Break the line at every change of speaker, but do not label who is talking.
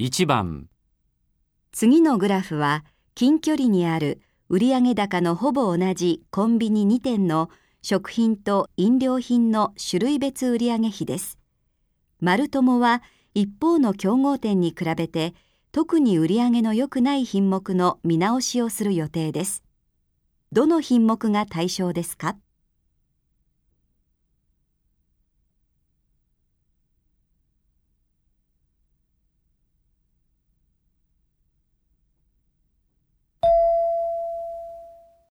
1番
次のグラフは近距離にある売上高のほぼ同じコンビニ2店の食品と飲料品の種類別売上比です。マルトモは一方の競合店に比べて特に売上の良くない品目の見直しをする予定です。どの品目が対象ですか？